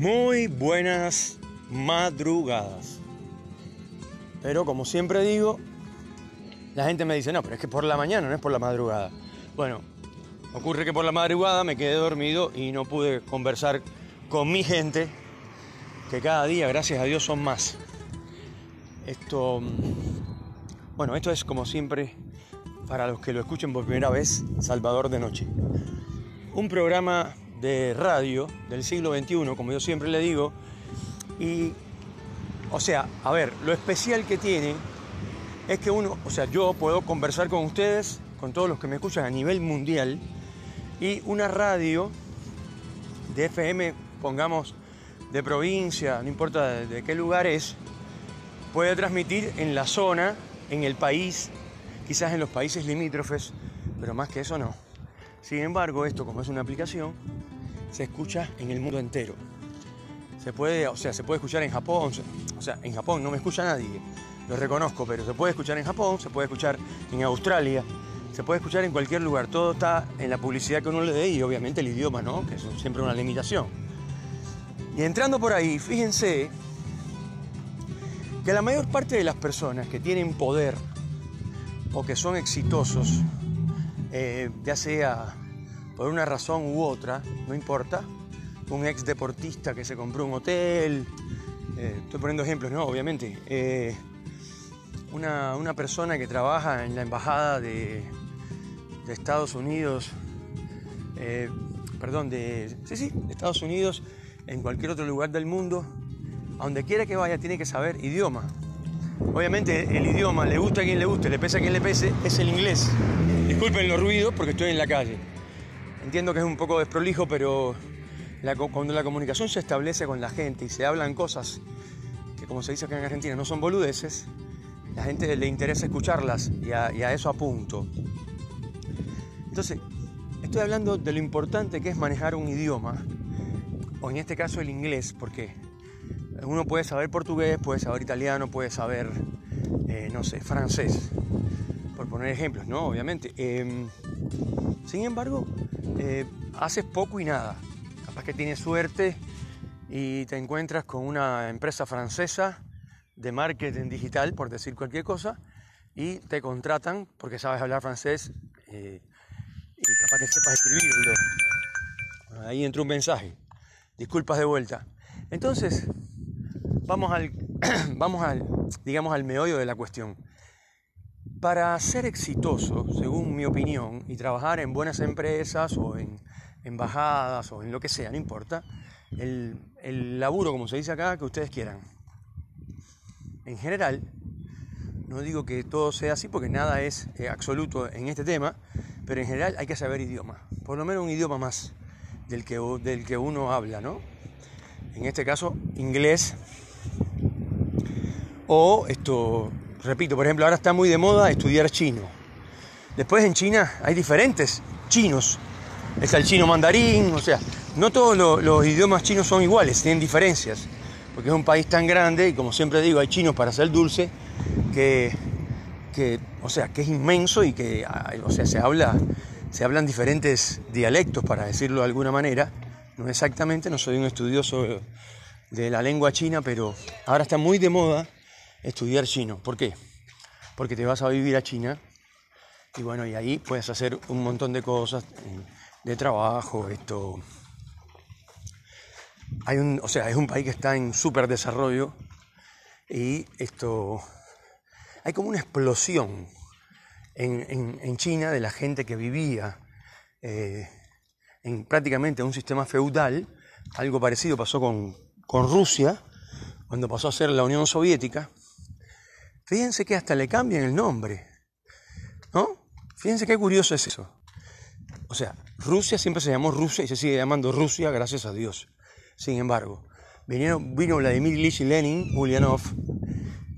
Muy buenas madrugadas. Pero como siempre digo, la gente me dice, no, pero es que por la mañana, no es por la madrugada. Bueno, ocurre que por la madrugada me quedé dormido y no pude conversar con mi gente, que cada día, gracias a Dios, son más. Esto, bueno, esto es como siempre, para los que lo escuchen por primera vez, Salvador de Noche. Un programa de radio del siglo XXI, como yo siempre le digo, y, o sea, a ver, lo especial que tiene es que uno, o sea, yo puedo conversar con ustedes, con todos los que me escuchan a nivel mundial, y una radio de FM, pongamos, de provincia, no importa de, de qué lugar es, puede transmitir en la zona, en el país, quizás en los países limítrofes, pero más que eso no. Sin embargo, esto como es una aplicación, se escucha en el mundo entero. Se puede, o sea, se puede escuchar en Japón, o sea, en Japón no me escucha nadie, lo reconozco, pero se puede escuchar en Japón, se puede escuchar en Australia, se puede escuchar en cualquier lugar. Todo está en la publicidad que uno le dé y obviamente el idioma, ¿no? Que es siempre una limitación. Y entrando por ahí, fíjense que la mayor parte de las personas que tienen poder o que son exitosos, eh, ya sea por una razón u otra, no importa, un ex deportista que se compró un hotel, eh, estoy poniendo ejemplos, no, obviamente, eh, una, una, persona que trabaja en la embajada de, de Estados Unidos, eh, perdón, de, sí, sí, de Estados Unidos, en cualquier otro lugar del mundo, a donde quiera que vaya tiene que saber idioma. Obviamente el idioma, le gusta a quien le guste, le pese a quien le pese, es el inglés. Disculpen los ruidos porque estoy en la calle. Entiendo que es un poco desprolijo, pero la, cuando la comunicación se establece con la gente y se hablan cosas que, como se dice acá en Argentina, no son boludeces, la gente le interesa escucharlas y a, eso apunto. Entonces, estoy hablando de lo importante que es manejar un idioma, o en este caso el inglés, porque uno puede saber portugués, puede saber italiano, puede saber, eh, no sé, francés, por poner ejemplos, ¿no? Obviamente. Eh, sin embargo, eh, haces poco y nada. Capaz que tienes suerte y te encuentras con una empresa francesa de marketing digital, por decir cualquier cosa, y te contratan porque sabes hablar francés eh, y capaz que sepas escribirlo. Ahí entró un mensaje. Disculpas de vuelta. Entonces, vamos al, vamos al, digamos, al meollo de la cuestión. Para ser exitoso, según mi opinión, y trabajar en buenas empresas o en embajadas o en lo que sea, no importa, el, laburo, como se dice acá, que ustedes quieran. En general, no digo que todo sea así porque nada es eh, absoluto en este tema, pero en general hay que saber idioma, por lo menos un idioma más del que, del que uno habla, ¿no? En este caso, inglés o esto, repito, por ejemplo, ahora está muy de moda estudiar chino. Después en China hay diferentes chinos. Está el chino mandarín, o sea, no todos los, idiomas chinos son iguales, tienen diferencias. Porque es un país tan grande y como siempre digo, hay chinos para hacer dulce que, que, o sea, que es inmenso y que o sea, se, habla, se hablan diferentes dialectos, para decirlo de alguna manera. No exactamente, no soy un estudioso de la lengua china, pero ahora está muy de moda estudiar chino. ¿Por qué? Porque te vas a vivir a China y bueno, y ahí puedes hacer un montón de cosas de trabajo, esto. Hay un, o sea, es un país que está en súper desarrollo y esto. Hay como una explosión en, en, en China de la gente que vivía eh, en prácticamente un sistema feudal. Algo parecido pasó con, con Rusia, cuando pasó a ser la Unión Soviética. Fíjense que hasta le cambian el nombre. ¿No? Fíjense qué curioso es eso. O sea, Rusia siempre se llamó Rusia y se sigue llamando Rusia, gracias a Dios. Sin embargo, vino Vladimir Ilyich Lenin, Ulyanov,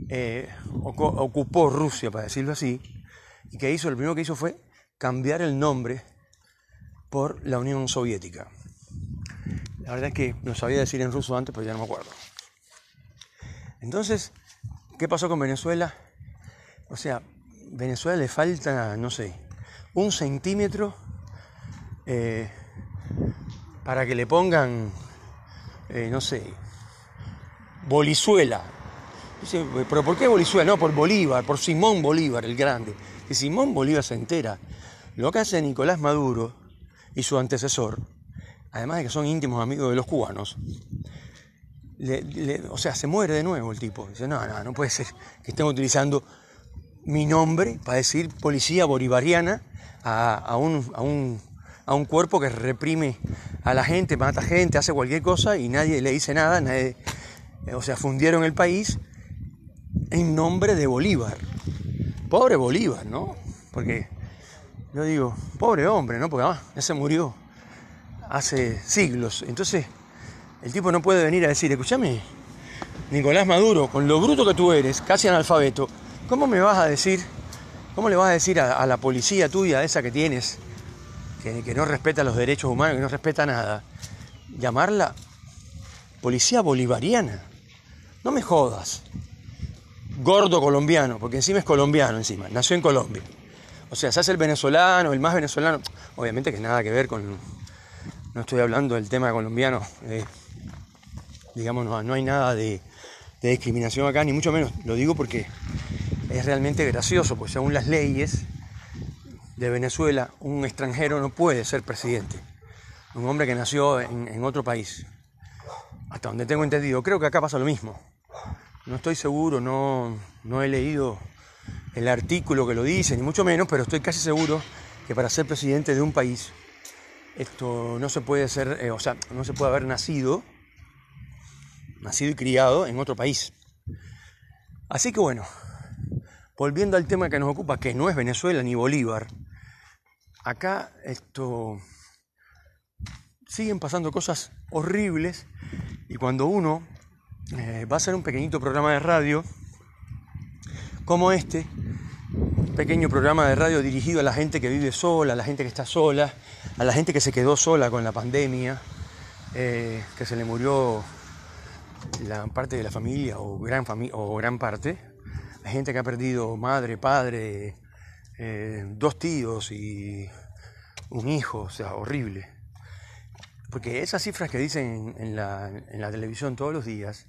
eh, ocupó Rusia, para decirlo así, y que hizo, lo primero que hizo fue cambiar el nombre por la Unión Soviética. La verdad es que lo sabía decir en ruso antes, pero ya no me acuerdo. Entonces, ¿qué pasó con Venezuela? O sea, Venezuela le falta, no sé, un centímetro eh, para que le pongan eh, no sé, Bolizuela. Dice, pero ¿por qué Bolizuela? No, por Bolívar, por Simón Bolívar, el grande. Y Simón Bolívar se entera. Lo que hace Nicolás Maduro y su antecesor, además de que son íntimos amigos de los cubanos, o sea, se muere de nuevo el tipo. Dice, no, no, no puede ser que estén utilizando mi nombre para decir policía bolivariana a, un, a, un, a, un, cuerpo que reprime a la gente, mata gente, hace cualquier cosa y nadie le dice nada, nadie, o sea, fundieron el país en nombre de Bolívar. Pobre Bolívar, ¿no? Porque yo digo, pobre hombre, ¿no? Porque además ya se murió hace siglos. Entonces, el tipo no puede venir a decir, escúchame, Nicolás Maduro, con lo bruto que tú eres, casi analfabeto, ¿cómo me vas a decir, cómo le vas a decir a, la policía tuya, esa que tienes, que, no respeta los derechos humanos, que no respeta nada, llamarla policía bolivariana? No me jodas. Gordo colombiano, porque encima es colombiano encima, nació en Colombia. O sea, se hace el venezolano, el más venezolano, obviamente que nada que ver con, no estoy hablando del tema colombiano, eh, digamos, no, hay nada de, discriminación acá, ni mucho menos. Lo digo porque es realmente gracioso, pues según las leyes de Venezuela, un extranjero no puede ser presidente. Un hombre que nació en, otro país. Hasta donde tengo entendido. Creo que acá pasa lo mismo. No estoy seguro, no, no he leído el artículo que lo dice, ni mucho menos, pero estoy casi seguro que para ser presidente de un país, esto no se puede ser, eh, o sea, no se puede haber nacido nacido y criado en otro país. Así que bueno, volviendo al tema que nos ocupa, que no es Venezuela ni Bolívar, acá esto siguen pasando cosas horribles y cuando uno eh, va a hacer un pequeñito programa de radio como este, un pequeño programa de radio dirigido a la gente que vive sola, a la gente que está sola, a la gente que se quedó sola con la pandemia, eh, que se le murió la parte de la familia o gran, o gran parte, hay gente que ha perdido madre, padre, eh, dos tíos y un hijo, o sea, horrible. Porque esas cifras que dicen en la, televisión todos los días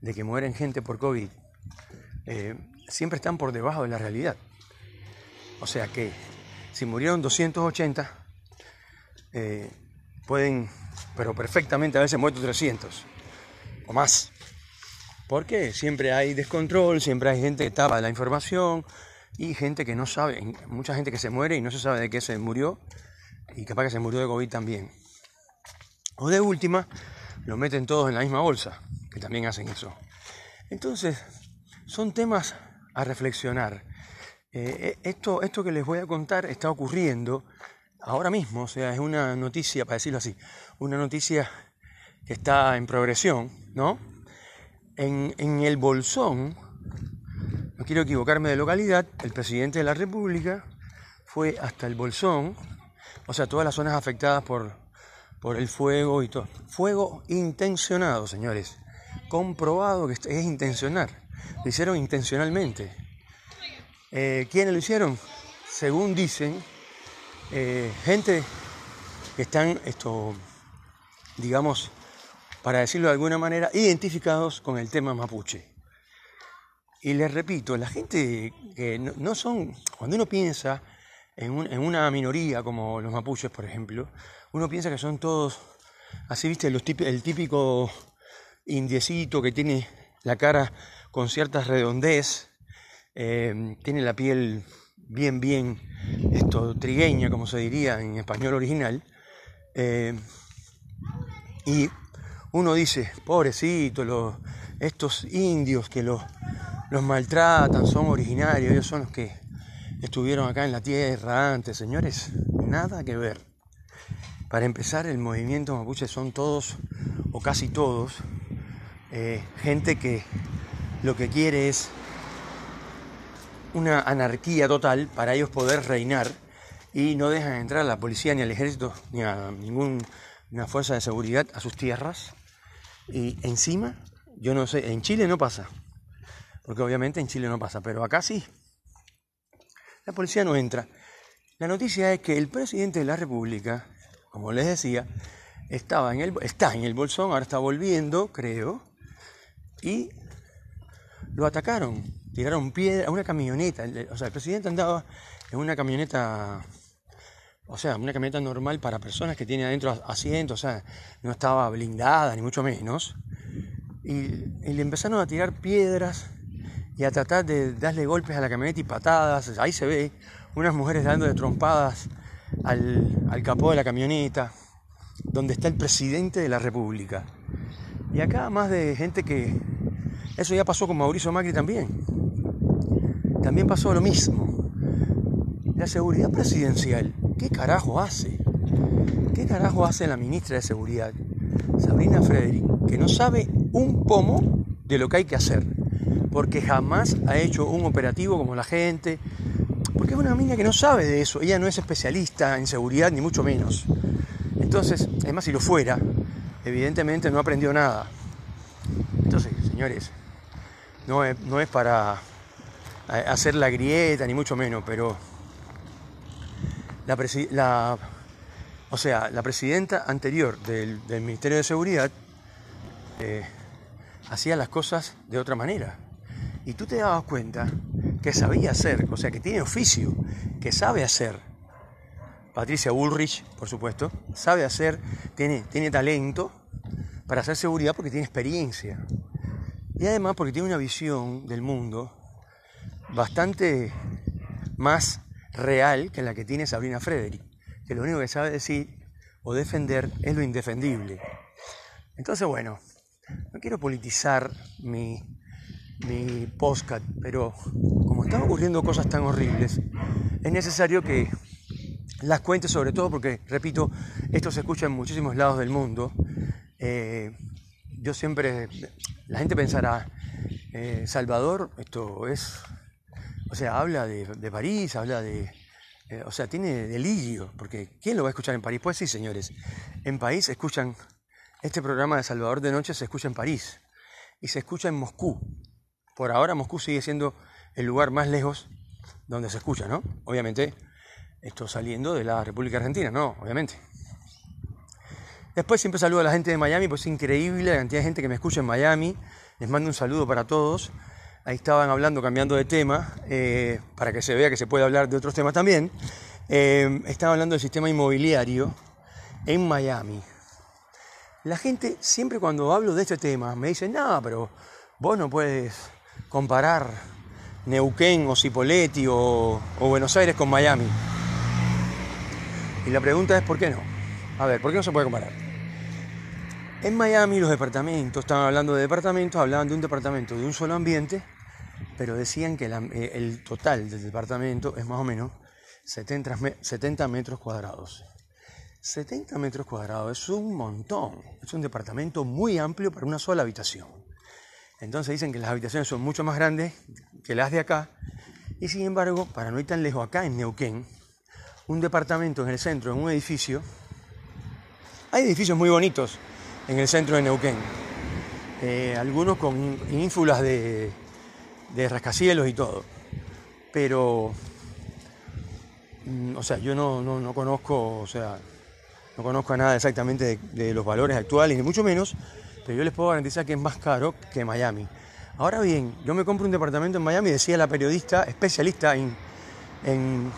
de que mueren gente por COVID, eh, siempre están por debajo de la realidad. O sea que si murieron 280, eh, pueden, pero perfectamente haberse muerto 300 más. Porque siempre hay descontrol, siempre hay gente que tapa la información y gente que no sabe, mucha gente que se muere y no se sabe de qué se murió y capaz que se murió de COVID también. O de última, lo meten todos en la misma bolsa, que también hacen eso. Entonces, son temas a reflexionar. Eh, eh, esto, esto que les voy a contar está ocurriendo ahora mismo, o sea, es una noticia, para decirlo así, una noticia que está en progresión, ¿no? En, el Bolsón, no quiero equivocarme de localidad, el presidente de la República fue hasta el Bolsón, o sea, todas las zonas afectadas por, por el fuego y todo. Fuego intencionado, señores. Comprobado que es intencional. Lo hicieron intencionalmente. Eh, ¿Quiénes lo hicieron? Según dicen, eh, gente que están, esto, digamos, para decirlo de alguna manera, identificados con el tema mapuche. Y les repito, la gente que no, son, cuando uno piensa en, una minoría como los mapuches, por ejemplo, uno piensa que son todos, así viste, el típico indiecito que tiene la cara con cierta redondez, eh, tiene la piel bien, bien esto, trigueña, como se diría en español original, eh, y uno dice, pobrecito, estos indios que los, maltratan, son originarios, ellos son los que estuvieron acá en la tierra antes, señores, nada que ver. Para empezar, el movimiento mapuche son todos, o casi todos, eh, gente que lo que quiere es una anarquía total para ellos poder reinar y no dejan entrar a la policía ni al ejército ni a ninguna fuerza de seguridad a sus tierras y encima, yo no sé, en Chile no pasa. Porque obviamente en Chile no pasa, pero acá sí. La policía no entra. La noticia es que el presidente de la República, como les decía, estaba en el, está en el Bolsón, ahora está volviendo, creo, y lo atacaron, tiraron piedra a una camioneta, o sea, el presidente andaba en una camioneta, o sea, una camioneta normal para personas que tienen adentro asientos, o sea, no estaba blindada, ni mucho menos, y, y le empezaron a tirar piedras y a tratar de darle golpes a la camioneta y patadas, ahí se ve unas mujeres dando de trompadas al, al capó de la camioneta, donde está el presidente de la República. Y acá más de gente que... Eso ya pasó con Mauricio Macri también. También pasó lo mismo. La seguridad presidencial, ¿qué carajo hace? ¿Qué carajo hace la ministra de Seguridad, Sabrina Frederick, que no sabe un pomo de lo que hay que hacer? Porque jamás ha hecho un operativo como la gente, porque es una mina que no sabe de eso, ella no es especialista en seguridad ni mucho menos. Entonces, además si lo fuera, evidentemente no aprendió nada. Entonces, señores, es, no es para hacer la grieta ni mucho menos, pero la, o sea, la presidenta anterior del, Ministerio de Seguridad eh, hacía las cosas de otra manera. Y tú te dabas cuenta que sabía hacer, o sea, que tiene oficio, que sabe hacer. Patricia Bullrich, por supuesto, sabe hacer, tiene, tiene talento para hacer seguridad porque tiene experiencia. Y además porque tiene una visión del mundo bastante más real que la que tiene Sabrina Frederick, que lo único que sabe decir o defender es lo indefendible. Entonces, bueno, no quiero politizar mi, mi pero como están ocurriendo cosas tan horribles, es necesario que las cuente sobre todo porque, repito, esto se escucha en muchísimos lados del mundo. Eh, yo siempre, la gente pensará, eh, Salvador, esto es, o sea, habla de, París, habla de, eh, o sea, tiene delirio, porque ¿quién lo va a escuchar en París? Pues sí, señores, en París escuchan, este programa de Salvador de Noche se escucha en París y se escucha en Moscú, por ahora Moscú sigue siendo el lugar más lejos donde se escucha, ¿no? Obviamente, esto saliendo de la República Argentina, ¿no? Obviamente. Después siempre saludo a la gente de Miami, pues es increíble la cantidad de gente que me escucha en Miami. Les mando un saludo para todos. Ahí estaban hablando, cambiando de tema, eh, para que se vea que se puede hablar de otros temas también. Eh, estaban hablando del sistema inmobiliario en Miami. La gente siempre cuando hablo de este tema me dice, no, pero vos no puedes comparar Neuquén o Cipolletti o, Buenos Aires con Miami. Y la pregunta es, ¿por qué no? A ver, ¿por qué no se puede comparar? En Miami los departamentos, estaban hablando de departamentos, hablaban de un departamento de un solo ambiente, pero decían que eh, el total del departamento es más o menos 70, 70 metros cuadrados. 70 metros cuadrados es un montón, es un departamento muy amplio para una sola habitación. Entonces dicen que las habitaciones son mucho más grandes que las de acá. Y sin embargo, para no ir tan lejos, acá en Neuquén, un departamento en el centro, en un edificio, hay edificios muy bonitos en el centro de Neuquén. Eh, algunos con ínfulas de, de rascacielos y todo. Pero, mm, o sea, yo no, no, conozco, o sea, no conozco nada exactamente de los valores actuales, ni mucho menos, pero yo les puedo garantizar que es más caro que Miami. Ahora bien, yo me compro un departamento en Miami, decía la periodista especialista en, en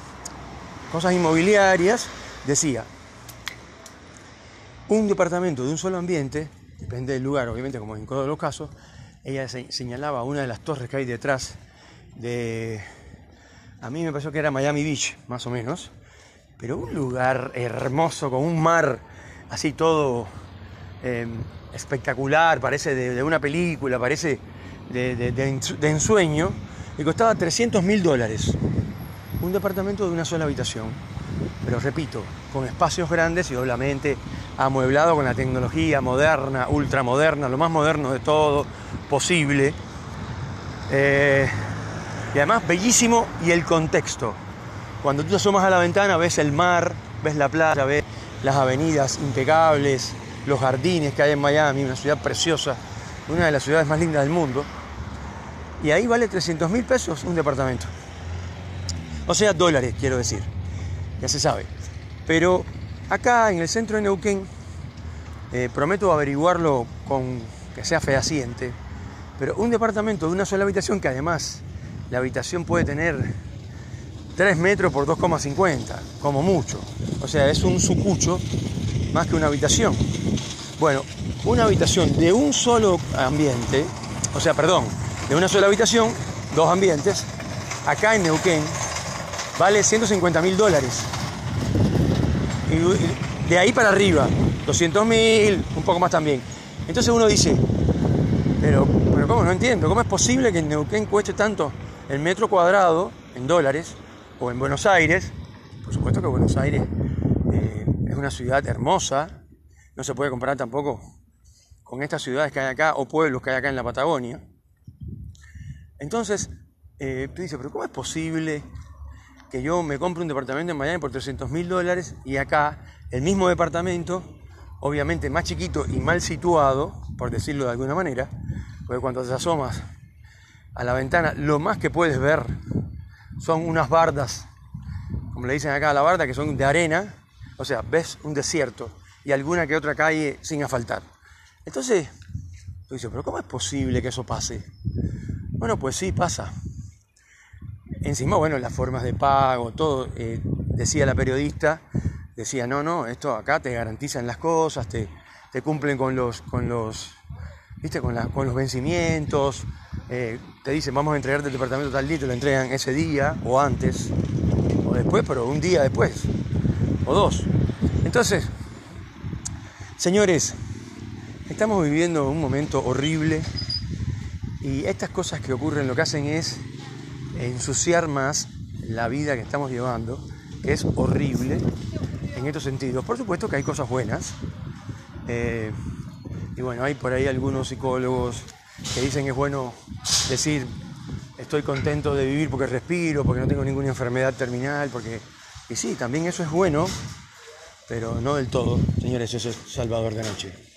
cosas inmobiliarias, decía, un departamento de un solo ambiente, depende del lugar, obviamente, como en todos los casos, ella señalaba una de las torres que hay detrás de... A mí me pareció que era Miami Beach, más o menos, pero un lugar hermoso, con un mar así todo... Em, espectacular, parece de, una película, parece de, ensueño, y costaba 300 mil dólares. Un departamento de una sola habitación. Pero repito, con espacios grandes y obviamente amueblado con la tecnología moderna, ultramoderna, lo más moderno de todo posible. Eh, y además bellísimo y el contexto. Cuando tú te asomas a la ventana ves el mar, ves la playa, ves las avenidas impecables, los jardines que hay en Miami, una ciudad preciosa, una de las ciudades más lindas del mundo. Y ahí vale 300 mil pesos un departamento. O sea, dólares, quiero decir. Ya se sabe. Pero acá en el centro de Neuquén, Eh, prometo averiguarlo con que sea fehaciente. Pero un departamento de una sola habitación que además la habitación puede tener 3 metros por 2,50, como mucho. O sea, es un sucucho más que una habitación. Bueno, una habitación de un solo ambiente, o sea, perdón, de una sola habitación, dos ambientes, acá en Neuquén, vale 150 mil dólares. Y de ahí para arriba, 200 mil, un poco más también. Entonces uno dice, pero, pero ¿cómo? No entiendo. ¿Cómo es posible que en Neuquén cueste tanto el metro cuadrado en dólares o en Buenos Aires? Por supuesto que Buenos Aires eh, es una ciudad hermosa. No se puede comparar tampoco con estas ciudades que hay acá o pueblos que hay acá en la Patagonia. Entonces, eh, pero ¿cómo es posible que yo me compre un departamento en Miami por 300 mil dólares y acá el mismo departamento, obviamente más chiquito y mal situado, por decirlo de alguna manera, porque cuando te asomas a la ventana, lo más que puedes ver son unas bardas, como le dicen acá a la barda, que son de arena, o sea, ves un desierto y alguna que otra calle sin asfaltar. Entonces, tú dices, pero ¿cómo es posible que eso pase? Bueno, pues sí, pasa. Encima, bueno, las formas de pago, todo, eh, decía la periodista, decía, no, no, esto acá te garantizan las cosas, te, te cumplen con los, con los, ¿viste? Con, con los vencimientos, eh, te dicen, vamos a entregarte el departamento tal día, te lo entregan ese día, o antes, o después, pero un día después, o dos. Entonces, señores, estamos viviendo un momento horrible y estas cosas que ocurren lo que hacen es ensuciar más la vida que estamos llevando, que es horrible en estos sentidos. Por supuesto que hay cosas buenas. Eh, y bueno, hay por ahí algunos psicólogos que dicen que es bueno decir estoy contento de vivir porque respiro, porque no tengo ninguna enfermedad terminal, porque... Y sí, también eso es bueno, pero no del todo. Señores, eso es Salvador de Noche.